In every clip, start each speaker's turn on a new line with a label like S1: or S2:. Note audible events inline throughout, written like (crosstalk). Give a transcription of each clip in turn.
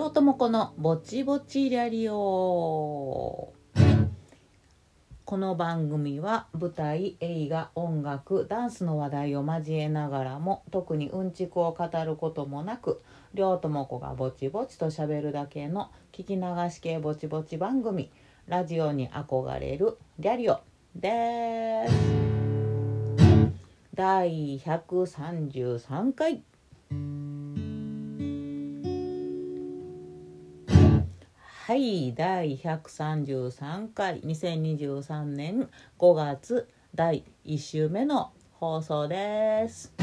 S1: 両友子のぼちぼちリャリオ。この番組は舞台映画音楽ダンスの話題を交えながらも特にうんちくを語ることもなく両友子がぼちぼちとしゃべるだけの聞き流し系ぼちぼち番組ラジオに憧れるリャリオです。第133回。はい第133回2023年5月第1週目の放送です。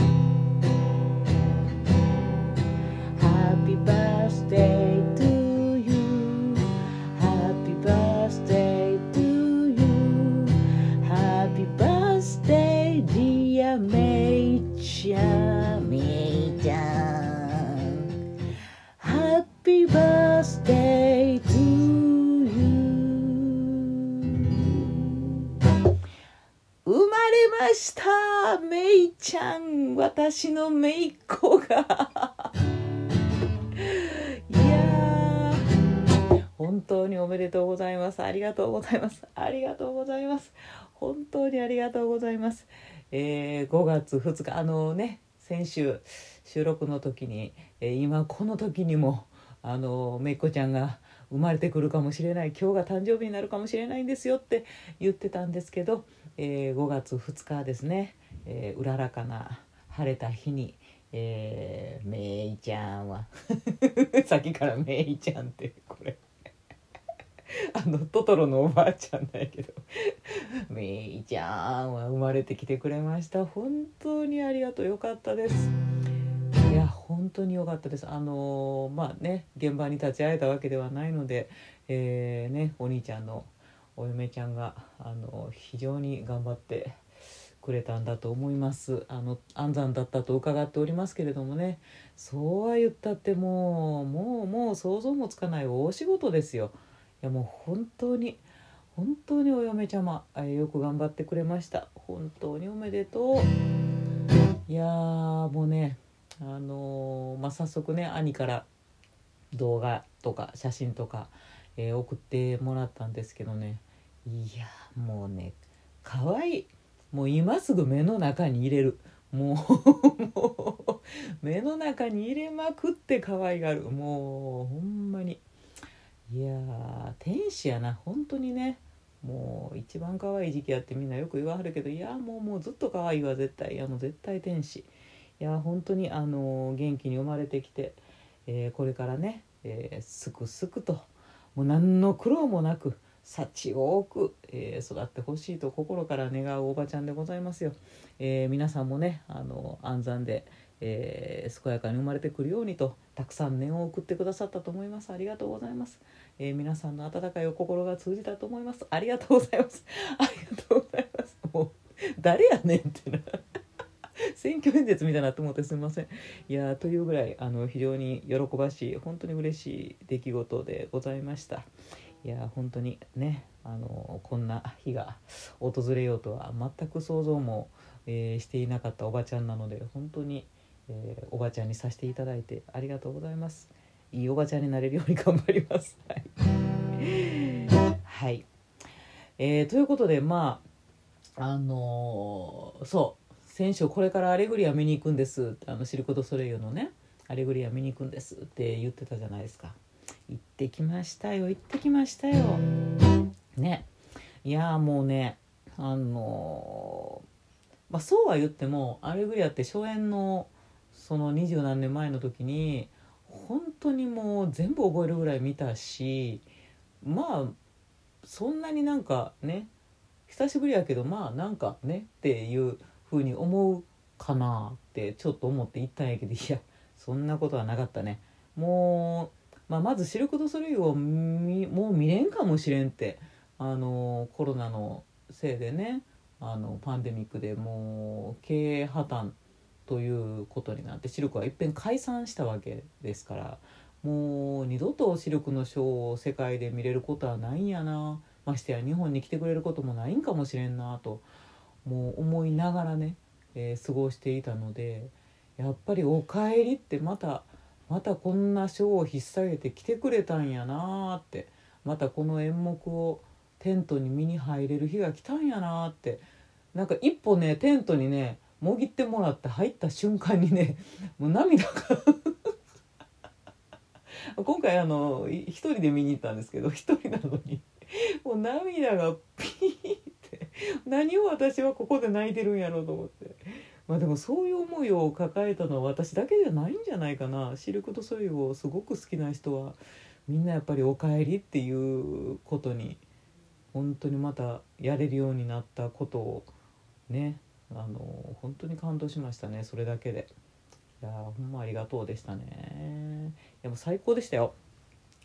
S1: Happy birthday to you Happy birthday to you Happy birthday dear めいちゃんした。めいちゃん私のめいっ子が。いやー。本当におめでとうございます。ありがとうございます。ありがとうございます。本当にありがとうございます。えー5月2日あのね先週収録の時に、えー今この時にもあのめいっ子ちゃんが生まれてくるかもしれない。今日が誕生日になるかもしれないんですよって言ってたんですけど、えー5月2日ですね、えーうららかな晴れた日に、えーめいちゃんは。(laughs) さっきからめいちゃんってこれ。(laughs) あのトトロのおばあちゃんなんやけど。(laughs) めいちゃんは生まれてきてくれました。本当にありがとう。よかったです。いや本当に良かったです。あのーまあね現場に立ち会えたわけではないので、えーねお兄ちゃんのお嫁ちゃんがあの非常に頑張ってくれたんだと思います。あの安産だったと伺っておりますけれどもね。そうは言ったってもうもうもう想像もつかない大仕事ですよ。いやもう本当に本当にお嫁ちゃまえよく頑張ってくれました。本当におめでとう。いやーもうねあのーまあ、早速ね兄から動画とか写真とか、えー送ってもらったんですけどね。いやもうね可愛い。もう今すぐ目の中に入れる。もう目の中に入れまくって可愛がる。もうほんまに。いやー天使やな。本当にね。もう一番可愛い時期やってみんなよく言わはるけど。いやもうもうずっと可愛いわ絶対。いやもう絶対天使。いや本当にあの元気に生まれてきて、えーこれからね、えーすくすくと。もう何の苦労もなく幸多く、えー育ってほしいと心から願うおばちゃんでございますよ。えー皆さんもねあの安産で、えー健やかに生まれてくるようにとたくさん念を送ってくださったと思います。ありがとうございます、え皆さんの温かいお心が通じたと思います。ありがとうございます。(laughs) ありがとうございます。もう誰やねんってな。(laughs) 選挙演説みたいなって思ってすみません。いやというぐらいあの非常に喜ばしい本当に嬉しい出来事でございました。いや本当にねあのこんな日が訪れようとは全く想像も、えーしていなかったおばちゃんなので本当に、えーおばちゃんにさせていただいてありがとうございます。いいおばちゃんになれるように頑張ります。(laughs) はい、はい。えーということでまああのーそう。先週これからアレグリア見に行くんです。あのシルク・ド・ソレイユのねアレグリア見に行くんですって言ってたじゃないですか。行ってきましたよ行ってきましたよ。ね。いやもうねあのーまあそうは言ってもアレグリアって初演のその二十何年前の時に本当にもう全部覚えるぐらい見たしまあそんなになんかね久しぶりやけどまあなんかねっていう風に思うかなってちょっと思って行ったんやけどいやそんなことはなかったね。もう、まあ、まずシルク・ド・ソレイユをもう見れんかもしれんって。あのコロナのせいでね。あのパンデミックでもう経営破綻ということになってシルクはいっぺん解散したわけですから。もう二度とシルクのショーを世界で見れることはないんやな。ましてや日本に来てくれることもないんかもしれんなと。もう思いながらね、えー過ごしていたのでやっぱり「おかえり」ってまたまたこんな賞を引っ提げて来てくれたんやなーって。またこの演目をテントに見に入れる日が来たんやなーって。なんか一歩ねテントにねもぎってもらって入った瞬間にね (laughs) もう涙が。(laughs) 今回あの一人で見に行ったんですけど一人なのに。もう涙がピーって。何を私はここで泣いてるんやろうと思って。まあでもそういう思いを抱えたのは私だけじゃないんじゃないかな。シルク・ド・ソイをすごく好きな人は。みんなやっぱり「おかえり」っていうことに本当にまたやれるようになったことをね。あの本当に感動しましたね。それだけで。いやほんまありがとうでしたね。でも最高でしたよ。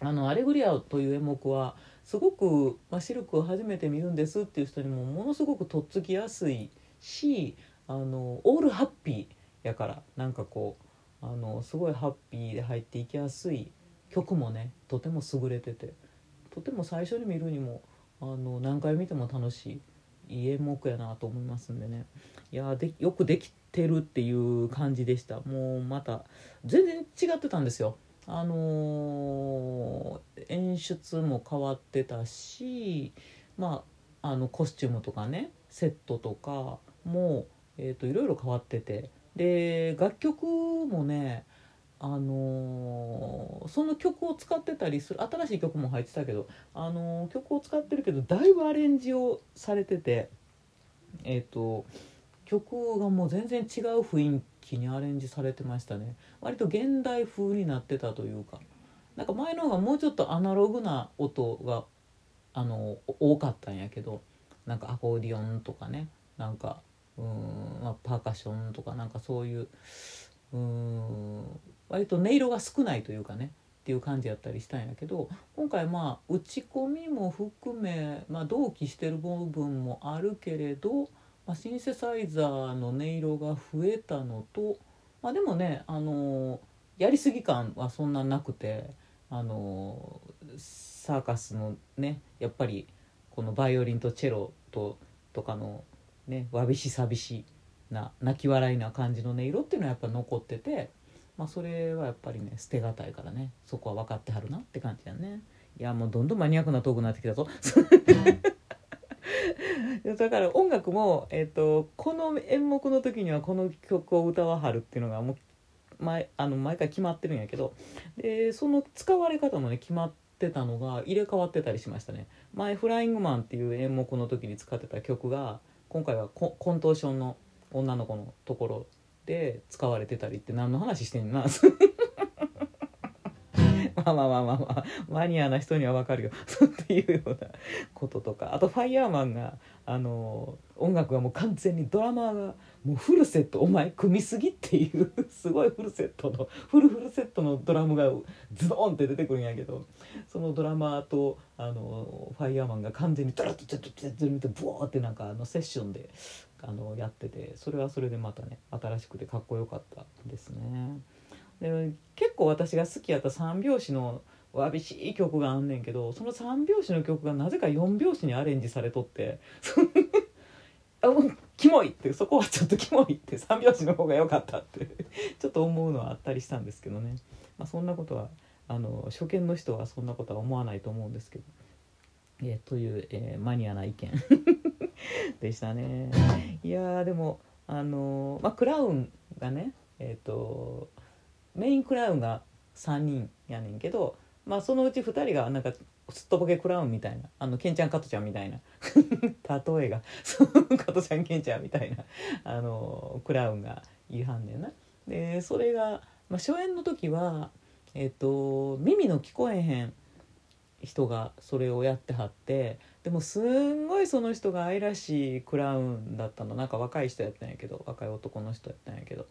S1: あの「アレグリア」という演目はすごく、まあ、シルクを初めて見るんですっていう人にもものすごくとっつきやすいしあのオールハッピーやからなんかこうあのすごいハッピーで入っていきやすい曲もねとても優れててとても最初に見るにもあの何回見ても楽しいいい演目やなと思いますんでね。いやでよくできてるっていう感じでした。もうまた全然違ってたんですよ。あのー、演出も変わってたしまああのコスチュームとかねセットとかもえーと、いろいろ変わってて。で楽曲もねあのー、その曲を使ってたりする新しい曲も入ってたけど、あのー、曲を使ってるけどだいぶアレンジをされててえ、ー、と曲がもう全然違う雰囲気にアレンジされてましたね。割と現代風になってたというか。なんか前の方がもうちょっとアナログな音があの多かったんやけどなんかアコーディオンとかねなんかうん、まあ、パーカッションとかなんかそういううん割と音色が少ないというかねっていう感じやったりしたんやけど今回まあ打ち込みも含め、まあ、同期してる部分もあるけれど、まあ、シンセサイザーの音色が増えたのと、まあ、でもね、あのやりすぎ感はそんななくて、あのサーカスのねやっぱりこのバイオリンとチェロととかのねわびしさびしな泣き笑いな感じの音色っていうのはやっぱ残ってて、まあ、それはやっぱりね捨てがたいからねそこは分かってはるなって感じだね。いやもうどんどんマニアックなトークになってきたぞ。(laughs) だから音楽も、えーと、この演目の時にはこの曲を歌わはるっていうのがもう前あの毎回決まってるんやけどでその使われ方もね決まってたのが入れ替わってたりしましたね。前「フライングマン」っていう演目の時に使ってた曲が今回はココントーションの女の子のところで使われてたりって何の話してんの (laughs) まあまあまあまあまあマニアな人には分かるよ。(laughs) っていうようなこととか。あとファイヤーマンがあの音楽がもう完全にドラマーがもうフルセットお前組みすぎっていう (laughs) すごいフルセットのフルフルセットのドラムがズドンって出てくるんやけどそのドラマーとあのファイヤーマンが完全にドラッとチャッチャッチャッってブワーってなんかあのセッションであのやっててそれはそれでまたね新しくてかっこよかったですね。で結構私が好きやった三拍子のわびしい曲があんねんけどその三拍子の曲がなぜか四拍子にアレンジされとってうんキモいってそこはちょっとキモいって三拍子の方が良かったって (laughs) ちょっと思うのはあったりしたんですけどね、まあ、そんなことはあの初見の人はそんなことは思わないと思うんですけど。えー、という、えー、マニアな意見 (laughs) でしたね。いやでもあのまあ、クラウンがねえっ、とメインクラウンが3人やねんけど、まあ、そのうち2人がなんかすっとぼけクラウンみたいな。あのケンちゃん加トちゃんみたいな。(laughs) 例えが。(laughs) 加トちゃんケンちゃんみたいな。あのクラウンがいはんねんな。でそれが、まあ、初演の時は、えっと、耳の聞こえへん人がそれをやってはってでもすんごいその人が愛らしいクラウンだったの。なんか若い人やったんやけど若い男の人やったんやけど。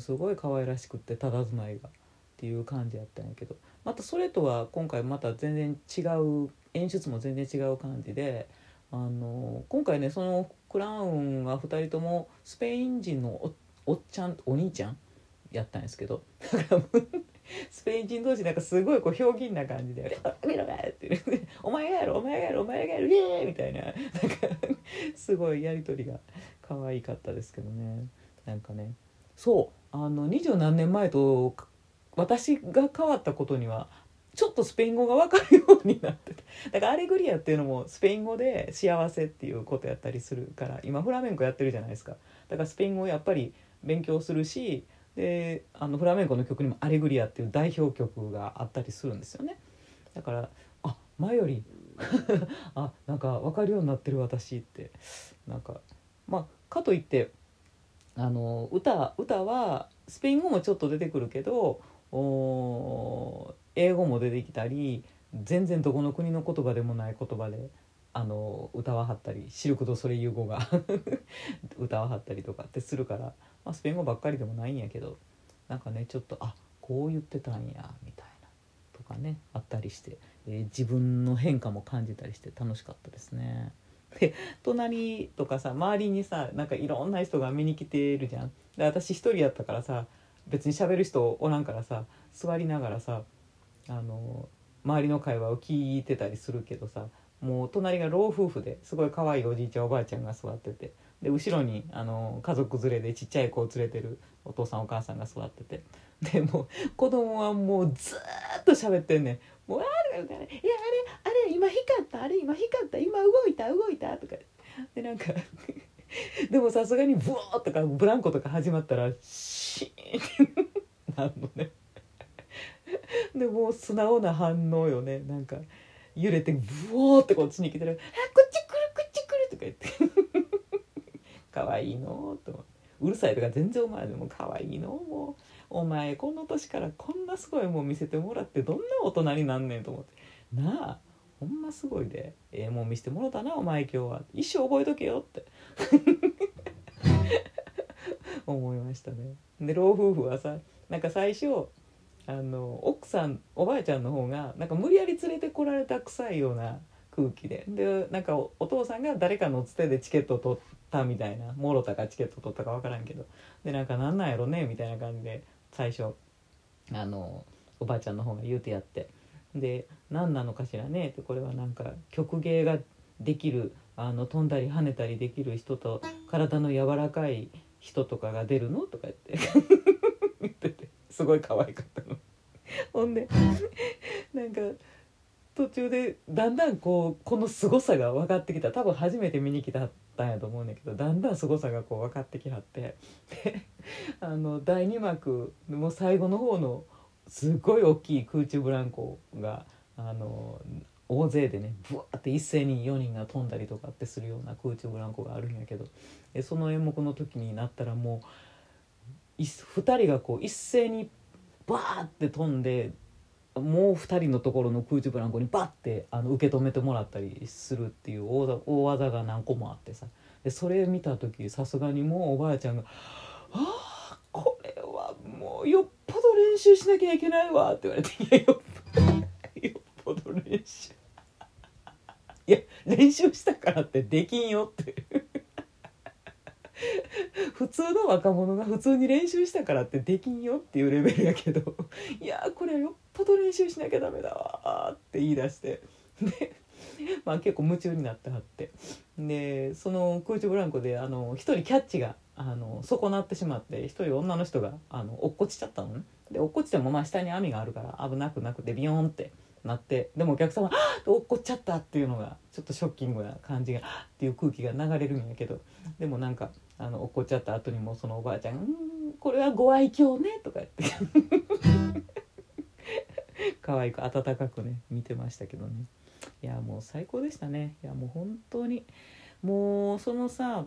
S1: すごい可愛らしくって佇まいがっていう感じやったんやけど。またそれとは今回また全然違う演出も全然違う感じであの今回ねそのクラウンが2人ともスペイン人のおおっちゃんお兄ちゃん？やったんですけど。だからスペイン人同士なんかすごいこうひょうきんな感じで「見ろって、お前がやろお前がやろお前がやるイエー!」みたいな。なんかすごいやり取りが可愛かったですけどね。なんかね。そう。あの二十何年前と私が変わったことにはちょっとスペイン語が分かるようになってただからアレグリアっていうのもスペイン語で幸せっていうことやったりするから今フラメンコやってるじゃないですか。だからスペイン語をやっぱり勉強するしであのフラメンコの曲にも「アレグリア」っていう代表曲があったりするんですよね。だからあ前よりあなんか分かるようになってる私って。なんかまあかといってあの歌歌はスペイン語もちょっと出てくるけど英語も出てきたり全然どこの国の言葉でもない言葉であの歌わはったりシルク・ド・ソレイユ語が (laughs) 歌わはったりとかってするから、まあ、スペイン語ばっかりでもないんやけどなんかねちょっとあこう言ってたんやみたいなとかねあったりして、えー、自分の変化も感じたりして楽しかったですね。で隣とかさ周りにさなんかいろんな人が見に来てるじゃん。で私一人やったからさ別に喋る人おらんからさ座りながらさあの周りの会話を聞いてたりするけどさもう隣が老夫婦ですごい可愛いおじいちゃんおばあちゃんが座っててで後ろにあの家族連れでちっちゃい子を連れてるお父さんお母さんが座っててでも子供はもうずっと喋ってんねん。もうあれいやあれあれ今光ったあれ今光った今動いた動いたとかでなんか (laughs) でもさすがにブワーとかブランコとか始まったらシーンって。なんのね。でもう素直な反応よね。なんか揺れてブワーってこっちに来てる「あこっち来るこっち来る」とか言って「かわいいの」とう。るさいとか全然お前でもかわいいのもう。お前この年からこんなすごいもん見せてもらってどんな大人になんねんと思って。なあほんますごいで。ええー、もん見せてもらったなお前今日は。一生覚えとけよって。思いましたね。で老夫婦はさなんか最初あの奥さんおばあちゃんの方がなんか無理やり連れてこられた臭いような空気で。でなんかお父さんが誰かのつてでチケット取ったみたいなもろたかチケット取ったか分からんけど。でなんかなんなんやろねみたいな感じで最初あのおばあちゃんの方が言うてやって。で何なのかしらねってこれはなんか曲芸ができるあの飛んだり跳ねたりできる人と体の柔らかい人とかが出るの？とか言って。(laughs) 言ってて。すごい可愛かったの。ほんでなんか途中でだんだんこうこの凄さが分かってきた。多分初めて見に来たったんやと思うんだけどだんだん凄さがこう分かってきはって。で (laughs) あの第2幕もう最後の方のすごい大きい空中ブランコがあの大勢でねブワーって一斉に4人が飛んだりとかってするような空中ブランコがあるんやけどえその演目の時になったらもう2人がこう一斉にバーって飛んでもう2人のところの空中ブランコにバッてあの受け止めてもらったりするっていう大大技が何個もあってさ。でそれ見た時さすがにもうおばあちゃんが「ああこれはもうよっぽど練習しなきゃいけないわ」って言われて「いやよっ練習」いや練習したからってできんよって (laughs) 普通の若者が普通に練習したからってできんよっていうレベルやけど。(laughs) いやこれはよっぽど練習しなきゃダメだわって言い出して。(laughs) で、まあ、結構夢中になってはって。でその空中ブランコであの1人キャッチがあの損なってしまって1人女の人があの落っこちちゃったのね。で落っこちてもまあ下に網があるから危なくなくてビヨーンってなってでもお客様は「落っこっちゃった」っていうのがちょっとショッキングな感じがっていう空気が流れるんやけどでもなんかあの落っこっちゃった後にもそのおばあちゃん「うんこれはご愛嬌ね」とか言って。(laughs) 可愛く温かくね見てましたけどね。いやもう最高でしたね。いやもう本当に。もうそのさ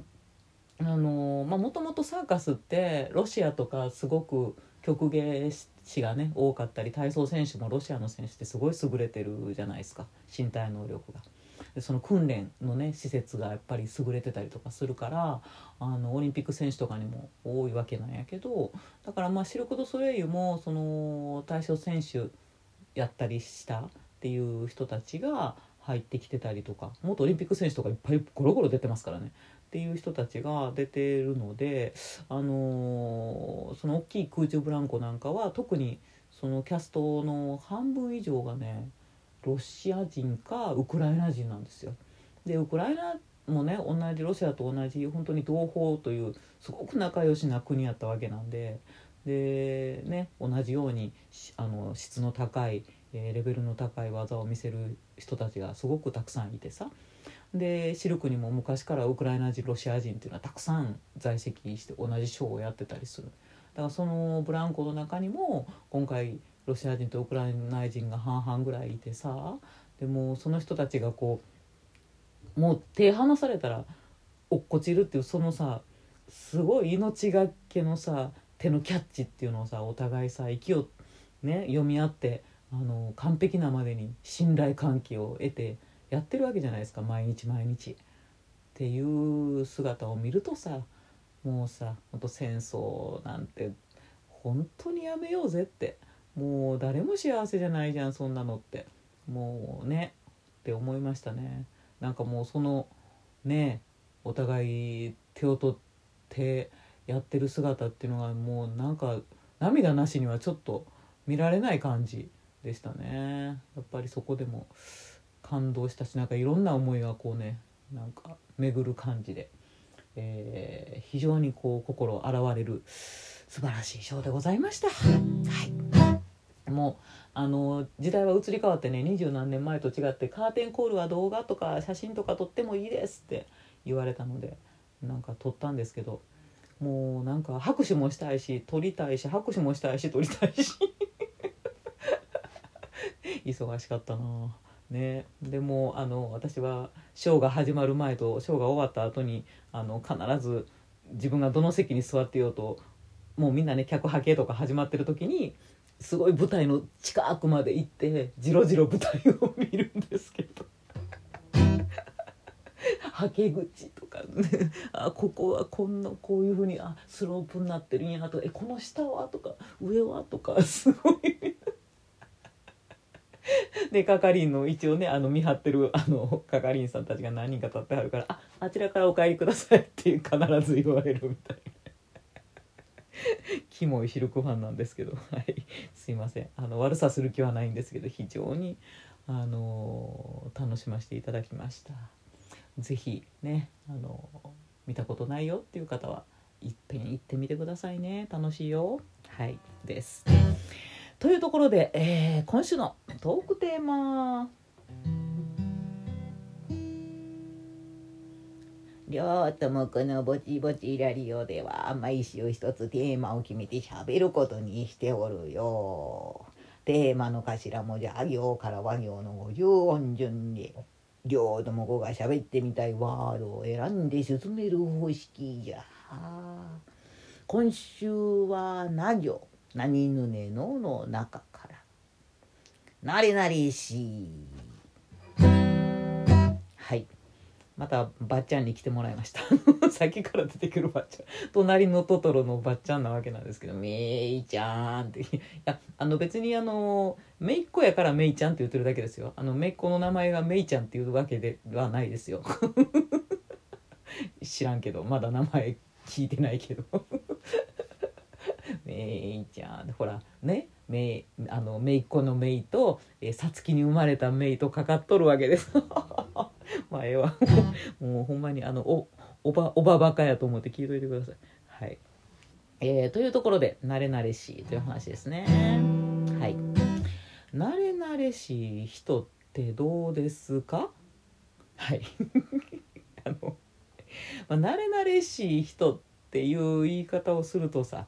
S1: あのまあもともとサーカスってロシアとかすごく曲芸し師がね多かったり体操選手もロシアの選手ってすごい優れてるじゃないですか身体能力が。でその訓練のね施設がやっぱり優れてたりとかするからあのオリンピック選手とかにも多いわけなんやけどだからまあシルク・ド・ソレイユもその体操選手やったりしたっていう人たちが入ってきてたりとか元オリンピック選手とかいっぱいゴロゴロ出てますからねっていう人たちが出てるので、あのー、その大きい空中ブランコなんかは特にそのキャストの半分以上がねロシア人かウクライナ人なんですよ。でウクライナもね同じロシアと同じ本当に同胞というすごく仲良しな国やったわけなんででね同じようにあの質の高い、え、レベルの高い技を見せる人たちがすごくたくさんいてさでシルクにも昔からウクライナ人ロシア人っていうのはたくさん在籍して同じショーをやってたりする。だからそのブランコの中にも今回ロシア人とウクライナ人が半々ぐらいいてさでもその人たちがこうもう手離されたら落っこちるっていうそのさすごい命がけのさ手のキャッチっていうのをさお互いさ息をね読み合ってあの完璧なまでに信頼関係を得てやってるわけじゃないですか毎日毎日。っていう姿を見るとさもうさほんと戦争なんて本当にやめようぜってもう誰も幸せじゃないじゃんそんなのって。もうねって思いましたね。なんかもうそのねお互い手を取ってやってる姿っていうのがもうなんか涙なしにはちょっと見られない感じでしたね。やっぱりそこでも感動したしなんかいろんな思いがこうねなんか巡る感じで、えー、非常にこう心洗われる素晴らしいショーでございました。はい。もうあの時代は移り変わってね二十何年前と違ってカーテンコールは動画とか写真とか撮ってもいいですって言われたのでなんか撮ったんですけどもうなんか拍手もしたいし撮りたいし拍手もしたいし撮りたいし。(laughs) 忙しかったなね。でもあの私はショーが始まる前とショーが終わった後にあの必ず自分がどの席に座ってようともうみんなね客派遣とか始まってる時にすごい舞台の近くまで行ってじろじろ舞台を見るんですけど。(laughs) はけ口とかねあここはこんなこういうふうにあスロープになってるんやとかえこの下はとか上はとかすごい (laughs) で係員の一応ねあの見張ってるあの係員さんたちが何人か立ってはるから「ああちらからお帰りください」って必ず言われるみたいな。(laughs) キモいシルクファンなんですけど、(laughs) はい、すいませんあの悪さする気はないんですけど非常にあの楽しませていただきました。是非ねあの見たことないよっていう方はいっぺん行ってみてくださいね楽しいよはいです。というところで、えー、今週のトークテーマ
S2: 両ともこのぼちぼちラリオでは毎週一つテーマを決めて喋ることにしておるよ。テーマの頭文字あ行から和行の五十音順で両とも子が喋ってみたいワードを選んで進める方式じゃ。今週はな行何ぬねのの中から「なれなれし」
S1: はい。またばっちゃんに来てもらいました。(laughs) さっきから出てくるばっちゃん。隣のトトロのばっちゃんなわけなんですけど「めいちゃん」って。いやあの別にあのめいっ子やからめいちゃんって言ってるだけですよ。あのめいっ子の名前がめいちゃんっていうわけではないですよ。(laughs) 知らんけどまだ名前聞いてないけど。めいちゃん。ほらねめいあのめいっ子のめいとさつきに生まれためいとかかっとるわけです。(laughs) まあええわ。もうほんまにあのおおばおばばかやと思って聞いといてください。はい。えー、というところで「慣れ慣れしい」という話ですね。はい。慣れ慣れしい人ってどうですか？はい。(laughs) あの、まあ、慣れ慣れしい人っていう言い方をするとさ、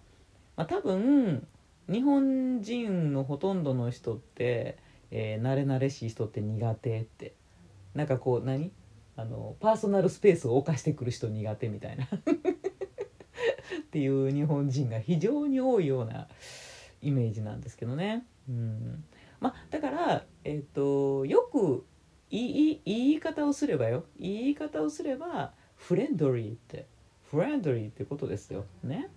S1: まあ、多分日本人のほとんどの人って、えー、慣れ慣れしい人って苦手って。なんかこう何？あのパーソナルスペースを犯してくる人苦手みたいな。(laughs) っていう日本人が非常に多いようなイメージなんですけどね。うん。まあ、だから、えーと、よくいい言い方をすればよ。言い方をすればフレンドリーって。フレンドリーってことですよ。ね。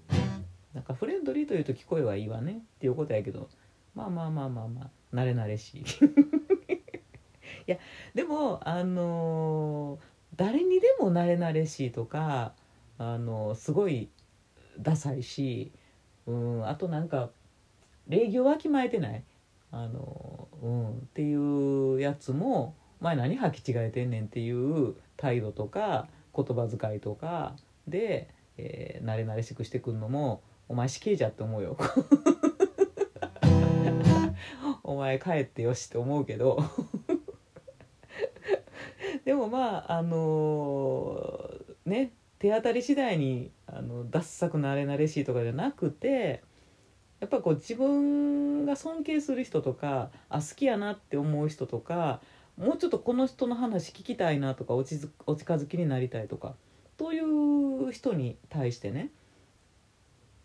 S1: なんかフレンドリーというと聞こえはいいわねっていうことやけどまあまあまあまあまあ慣れ慣れしい。(laughs) いやでもあの誰にでもなれなれしいとかあのすごいダサいし、うん、あとなんか礼儀をわきまえてないあの、うん、っていうやつも前何履き違えてんねんっていう態度とか言葉遣いとかで、えー、慣れ慣れしくしてくんのもお前死刑じゃって思うよ。(laughs) お前帰ってよしって思うけど。(laughs) でもまああのね手当たり次第にあのダッサくなれなれしいとかじゃなくてやっぱこう自分が尊敬する人とかあ好きやなって思う人とかもうちょっとこの人の話聞きたいなとかおちお近づきになりたいとかという人に対してね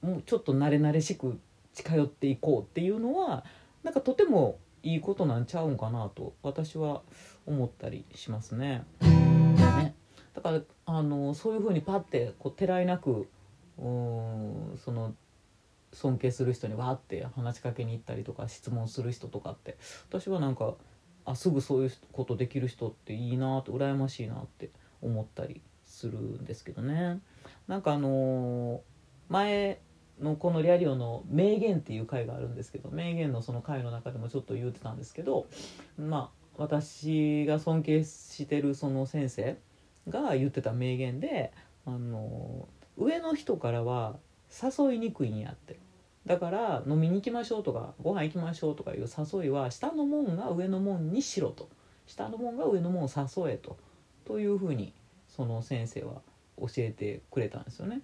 S1: もうちょっと慣れ慣れしく近寄っていこうっていうのはなんかとてもいいことなんちゃうんかなと私は思ったりしますね。ねだからあのそういうふうにパッてこうてらいなくうその尊敬する人にわーって話しかけに行ったりとか質問する人とかって私はなんかあすぐそういうことできる人っていいなって羨ましいなって思ったりするんですけどね。なんかあのー前のこのリアリオの名言っていう回があるんですけど名言のその回の中でもちょっと言ってたんですけどまあ私が尊敬してるその先生が言ってた名言であの上の人からは誘いにくいんやって。だから飲みに行きましょうとかご飯行きましょうとかいう誘いは下の門が上の門にしろと。下の門が上の門を誘えと。というふうにその先生は教えてくれたんですよね。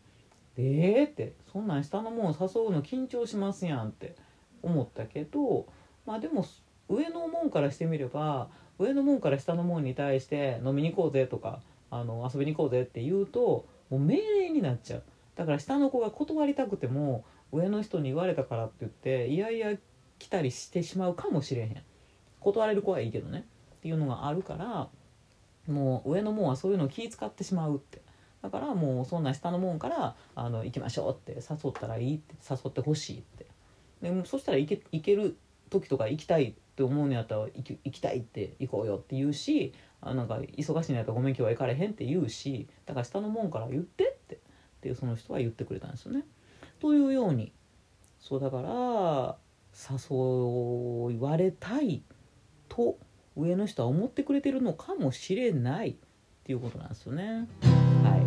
S1: でえーってそんなん下の門を誘うの緊張しますやんって思ったけどまあでも上の門からしてみれば上の門から下の門に対して飲みに行こうぜとかあの遊びに行こうぜって言うともう命令になっちゃう。だから下の子が断りたくても上の人に言われたからって言っていやいや来たりしてしまうかもしれへん。断れる子はいいけどね。っていうのがあるからもう上の門はそういうのを気使ってしまうって。だからもうそんな下の門からあの行きましょうって誘ったらいいって誘ってほしいってでもそしたら行け行ける時とか行きたいって思うのやったら行き行きたいって行こうよって言うしあなんか忙しいのやったらごめん今日は行かれへんって言うしだから下の門から言ってってっていうその人は言ってくれたんですよね。というようにそうだから誘われたいと上の人は思ってくれてるのかもしれないっていうことなんですよね。はい、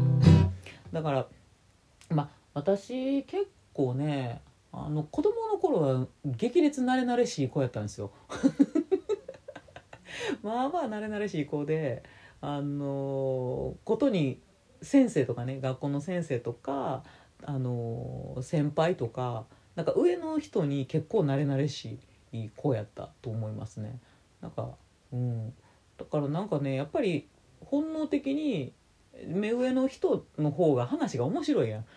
S1: だからまあ私結構ねあの子供の頃は激烈慣れ慣れしい子やったんですよ。(laughs) まあまあ慣れ慣れしい子であのことに先生とかね学校の先生とかあの先輩とかなんか上の人に結構慣れ慣れしい子やったと思いますね。なんかうん、だからなんかねやっぱり本能的に目上の人の方が話が面白いやん。(laughs)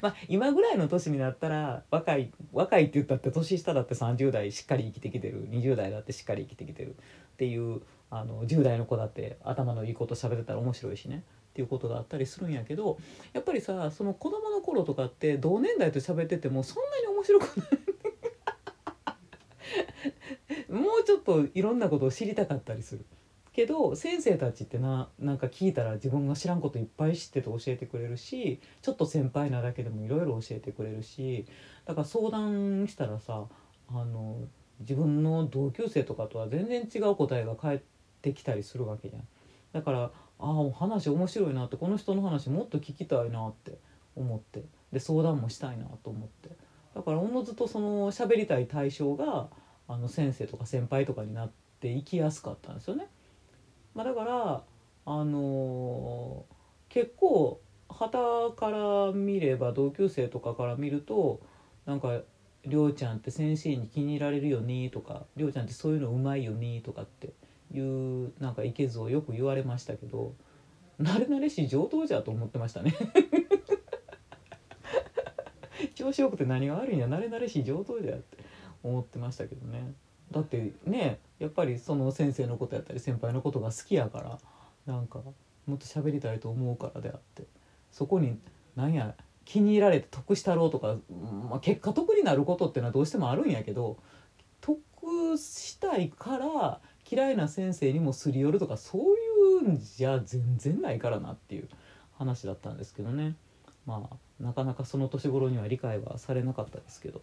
S1: まあ今ぐらいの年になったら若い若いって言ったって年下だって30代しっかり生きてきてる。20代だってしっかり生きてきてる。っていうあの10代の子だって頭のいいこと喋ってたら面白いしね。っていうことがあったりするんやけどやっぱりさその子供の頃とかって同年代と喋っててもそんなに面白くない。(laughs) もうちょっといろんなことを知りたかったりする。けど先生たちってななんか聞いたら自分が知らんこといっぱい知ってて教えてくれるしちょっと先輩なだけでもいろいろ教えてくれるしだから相談したらさあの自分の同級生とかとは全然違う答えが返ってきたりするわけじゃん。だからああ話面白いなってこの人の話もっと聞きたいなって思ってで相談もしたいなと思ってだからおのずとその喋りたい対象があの先生とか先輩とかになっていきやすかったんですよね。まあ、だからあのー結構旗から見れば同級生とかから見るとなんか「りょうちゃんって先生に気に入られるよね」とか「りょうちゃんってそういうのうまいよね」とかっていうなんかいけずをよく言われましたけど慣れ慣れしい上等じゃと思ってましたね。(laughs) 調子よくて何が悪いんや慣れ慣れしい上等じゃって思ってましたけどね。だってねやっぱりその先生のことやったり先輩のことが好きやからなんかもっと喋りたいと思うからであってそこになんや気に入られて得したろうとか、まあ、結果得になることっていうのはどうしてもあるんやけど得したいから嫌いな先生にもすり寄るとかそういうんじゃ全然ないからなっていう話だったんですけどねまあなかなかその年頃には理解はされなかったですけど。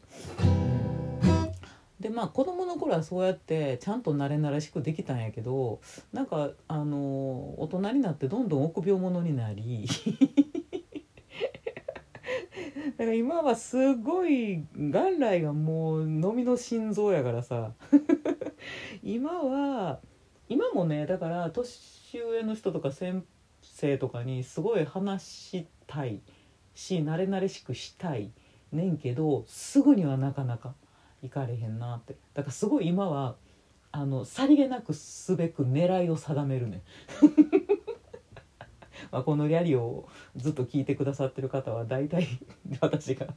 S1: でまあ子供の頃はそうやってちゃんと慣れ慣れしくできたんやけどなんかあの大人になってどんどん臆病者になり (laughs) だから今はすごい元来がもう飲みの心臓やからさ。(laughs) 今は今もねだから年上の人とか先生とかにすごい話したいし慣れ慣れしくしたいねんけどすぐにはなかなか。いかれへんなって。だからすごい今はあのさりげなくすべく狙いを定めるね (laughs) まあこのリャリをずっと聞いてくださってる方は大体私が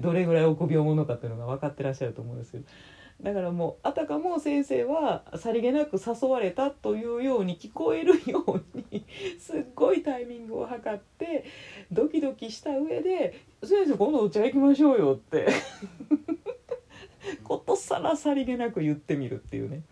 S1: どれぐらい臆病者かっていうのが分かってらっしゃると思うんですけど。だからもうあたかも先生はさりげなく誘われたというように聞こえるようにすっごいタイミングを測ってドキドキした上で「先生今度お茶行きましょうよ」って。(laughs) (laughs) ことさらさりげなく言ってみるっていうね。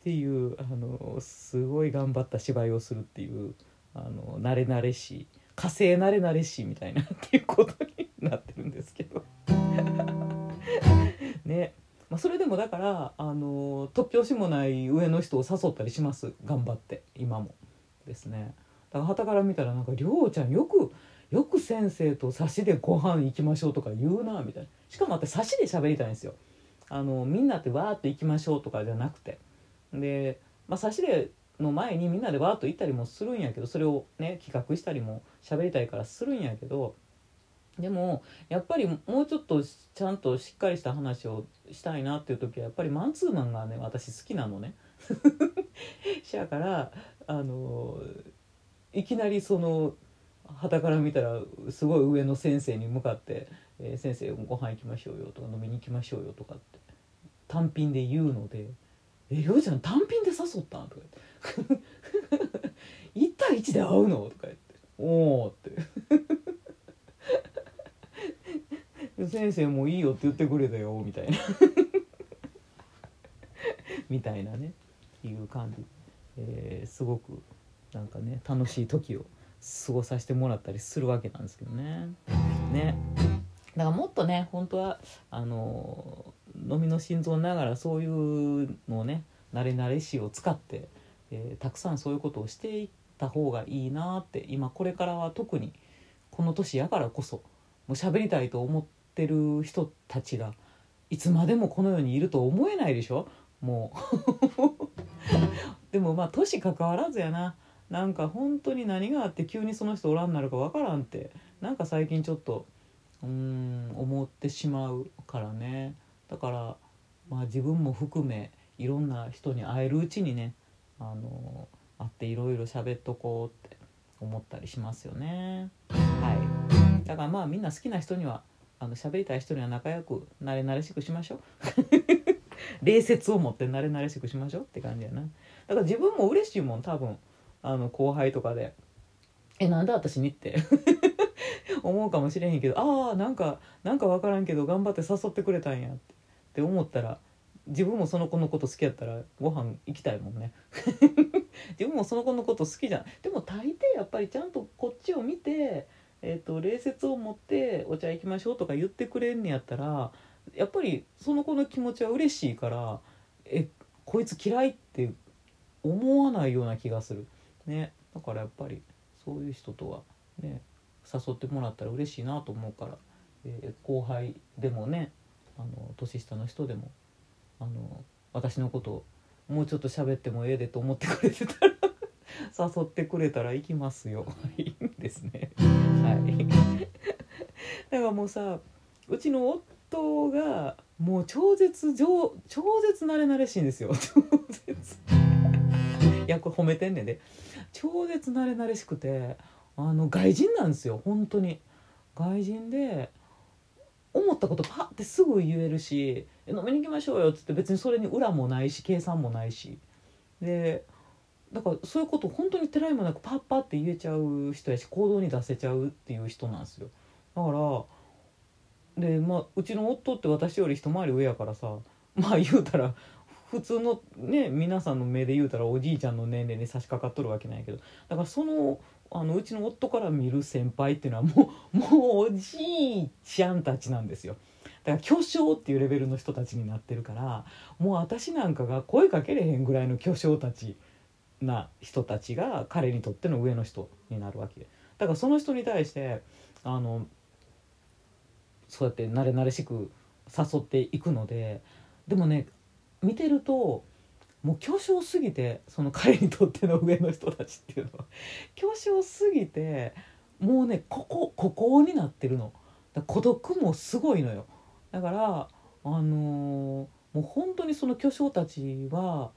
S1: っていうあのすごい頑張った芝居をするっていうあの慣れ慣れしい火星慣れ慣れしいみたいなっていうことになってるんですけど。(laughs) ね。まあ、それでもだからあの突拍子もない上の人を誘ったりします。頑張って。今も。ですね。だから傍から見たらなんか「りょうちゃんよくよく先生と差しでご飯行きましょう」とか言うなみたいな。しかもあって差しで喋りたいんですよ。あのみんなってわーっと行きましょうとかじゃなくてで、まあ、差しでの前にみんなでわーっと行ったりもするんやけどそれをね企画したりも喋りたいからするんやけどでもやっぱりもうちょっとちゃんとしっかりした話をしたいなっていう時はやっぱりマンツーマンがね私好きなのね。(laughs) しやからあのいきなりその傍から見たらすごい上の先生に向かって「えー、先生ご飯行きましょうよ」とか「飲みに行きましょうよ」とかって。単品で言うので「えりょうちゃん単品で誘ったん?」とか言って「(laughs) 1対1で会うの?」とか言って「おお」って。(laughs) 先生もういいよって言ってくれたよみたいな。(laughs) みたいなね。いう感じ、えー、すごくなんかね楽しい時を過ごさせてもらったりするわけなんですけどね。ね。だからもっとね本当はあの飲みの心臓ながらそういうのをね慣れ慣れしを使って、えー、たくさんそういうことをしていった方がいいなって今これからは特にこの年やからこそもう喋りたいと思ってる人たちがいつまでもこの世にいると思えないでしょ？もう。(laughs) でもまあ年関わらずやな。なんか本当に何があって急にその人おらんなるかわからんってなんか最近ちょっとうん思ってしまうからね。だからまあ自分も含めいろんな人に会えるうちにねあの会っていろいろ喋っとこうって思ったりしますよね。はい。だからまあみんな好きな人にはあの喋りたい人には仲良く慣れ慣れしくしましょう。(laughs) 礼節を持って慣れ慣れしくしましょうって感じやな。だから自分も嬉しいもん多分。あの後輩とかで「えなんで私に?」って。(laughs) 思うかもしれへんけどああなんかなんか分からんけど頑張って誘ってくれたんやってって思ったら自分もその子のこと好きやったらご飯行きたいもんね。(laughs) 自分もその子のこと好きじゃん。でも大抵やっぱりちゃんとこっちを見てえーと、礼節を持ってお茶行きましょうとか言ってくれんねやったらやっぱりその子の気持ちは嬉しいからえこいつ嫌いって思わないような気がする、ね、だからやっぱりそういう人とはね。誘ってもらったら嬉しいなと思うから、えー、後輩でもねあの年下の人でもあの私のこともうちょっと喋ってもええでと思ってくれてたら誘ってくれたら行きますよ。い。いですね。はい。(laughs) だからもうさうちの夫がもう超絶超超絶慣れ慣れしいんですよ。超絶。いやこれ褒めてんねんで。超絶慣れ慣れしくてあの外人なんですよ本当に。外人で思ったことパッてすぐ言えるし「飲みに行きましょうよ」っつって別にそれに裏もないし計算もないし。でだからそういうこと本当にてらいもなくパッパって言えちゃう人やし行動に出せちゃうっていう人なんですよ。だからでまあうちの夫って私より一回り上やからさまあ言うたら普通のね皆さんの目で言うたらおじいちゃんの年齢に差し掛かっとるわけなんやけどだからそのあのうちの夫から見る先輩っていうのはもう (laughs) もうおじいちゃんたちなんですよ。だから巨匠っていうレベルの人たちになってるからもう私なんかが声かけれへんぐらいの巨匠たちな人たちが彼にとっての上の人になるわけだからその人に対してあのそうやって慣れ慣れしく誘っていくのででもね見てるともう巨匠すぎてその彼にとっての上の人たちっていうのは。(laughs) 巨匠すぎてもうねここここになってるの。孤独もすごいのよ。だからあのーもう本当にその巨匠たちは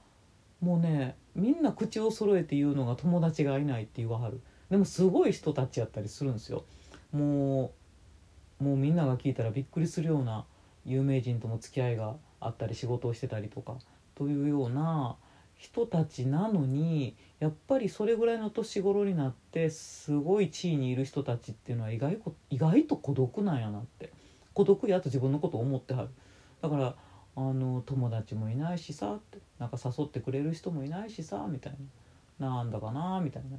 S1: もうねみんな口を揃えて言うのが友達がいないって言わはる。でもすごい人たちやったりするんですよ。もうもうみんなが聞いたらびっくりするような有名人とも付き合いがあったり仕事をしてたりとか。というような人たちなのにやっぱりそれぐらいの年頃になってすごい地位にいる人たちっていうのは意外こ意外と孤独なんやなって。孤独やと自分のこと思ってはる。だからあの友達もいないしさってなんか誘ってくれる人もいないしさみたいな。なんだかなみたいな。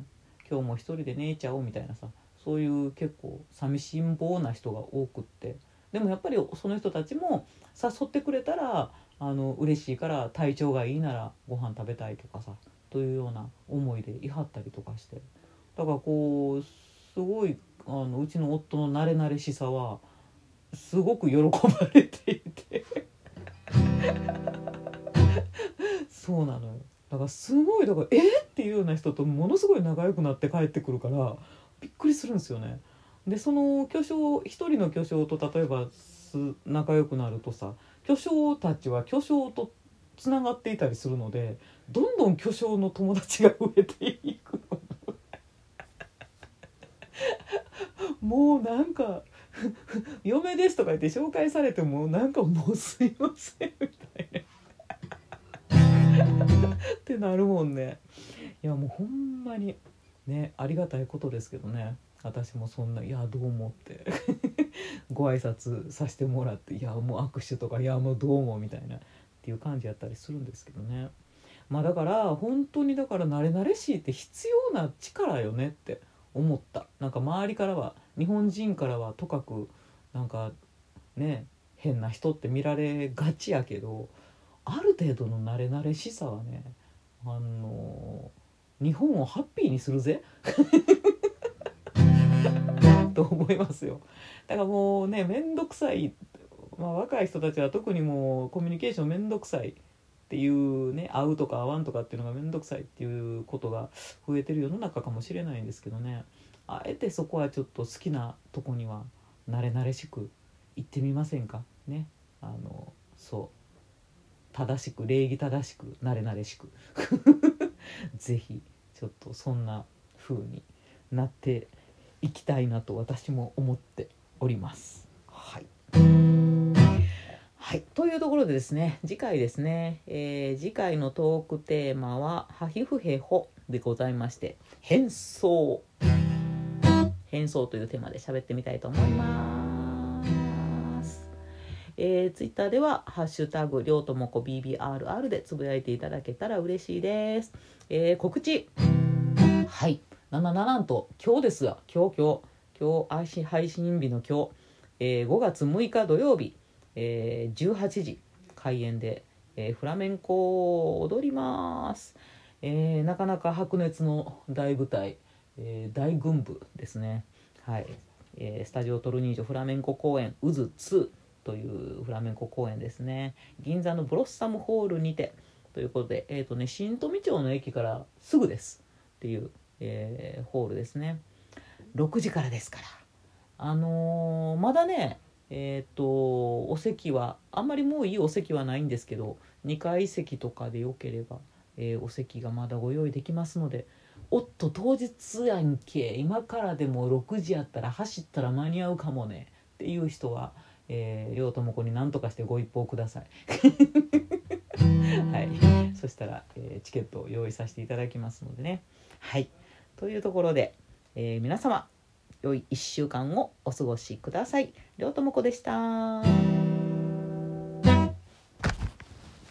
S1: 今日も一人で寝ちゃおうみたいなさ。そういう結構寂しん坊な人が多くって。でもやっぱりその人たちも誘ってくれたらあの嬉しいから体調がいいならご飯食べたいとかさというような思いでいはったりとかして。だからこうすごいあのうちの夫の慣れ慣れしさはすごく喜ばれていて。そうなのよ。だからすごいだからえーっていうような人とものすごい仲良くなって帰ってくるからびっくりするんですよね。でその巨匠一人の巨匠と例えばす仲良くなるとさ巨匠たちは巨匠とつながっていたりするのでどんどん巨匠の友達が増えていくの。(laughs) もうなんか「嫁です」とか言って紹介されてもなんかもうすいませんみたいな。ってなるもんね。いやもうほんまにねありがたいことですけどね。私もそんな「いやどうも」って。(laughs) ご挨拶させてもらって「いやもう握手とかいやもうどうも」みたいなっていう感じやったりするんですけどね。まあだから本当にだから慣れ慣れしいって必要な力よねって思った。なんか周りからは日本人からはとかくなんかね変な人って見られがちやけどある程度の慣れ慣れしさはねあの日本をハッピーにするぜ。(laughs) いますよ。だからもうね面倒くさい、まあ、若い人たちは特にもうコミュニケーション面倒くさいっていうね会うとか会わんとかっていうのが面倒くさいっていうことが増えてる世の中かもしれないんですけどね。あえてそこはちょっと好きなとこには慣れ慣れしく行ってみませんか？ね。あのそう。正しく礼儀正しく慣れ慣れしく。(laughs) ぜひちょっとそんな風になっていきたいなと私も思っております。はいはい、というところでですね次回ですね、えー次回のトークテーマは「ハヒフヘホ」でございまして「変装」変装というテーマで喋ってみたいと思います。えー、ツイッターでは「ハッシュタグりょうともこ BBRR」でつぶやいていただけたら嬉しいです。えー告知はいなんななんと今日ですよ今日今日。今日配信日の今日、えー5月6日土曜日、えー18時開演で、えーフラメンコを踊ります、えーなかなか白熱の大舞台、えー大群舞ですね。はい、えースタジオトルニージョフラメンコ公演「渦2」というフラメンコ公演ですね。銀座のブロッサムホールにて。ということで、えーとね、新富町の駅からすぐです。っていう、えーホールですね。6時からですから。あのーまだねえっ、とお席はあんまりもういいお席はないんですけど2階席とかでよければ、えお席がまだご用意できますのでおっと当日やんけ。今からでも6時やったら走ったら間に合うかもね。っていう人は、えー、両友子に何とかしてご一報ください。(laughs) はい、そしたら、えーチケットを用意させていただきますのでね。はい、というところで、えー皆様良い1週間をお過ごしください。両友子でした。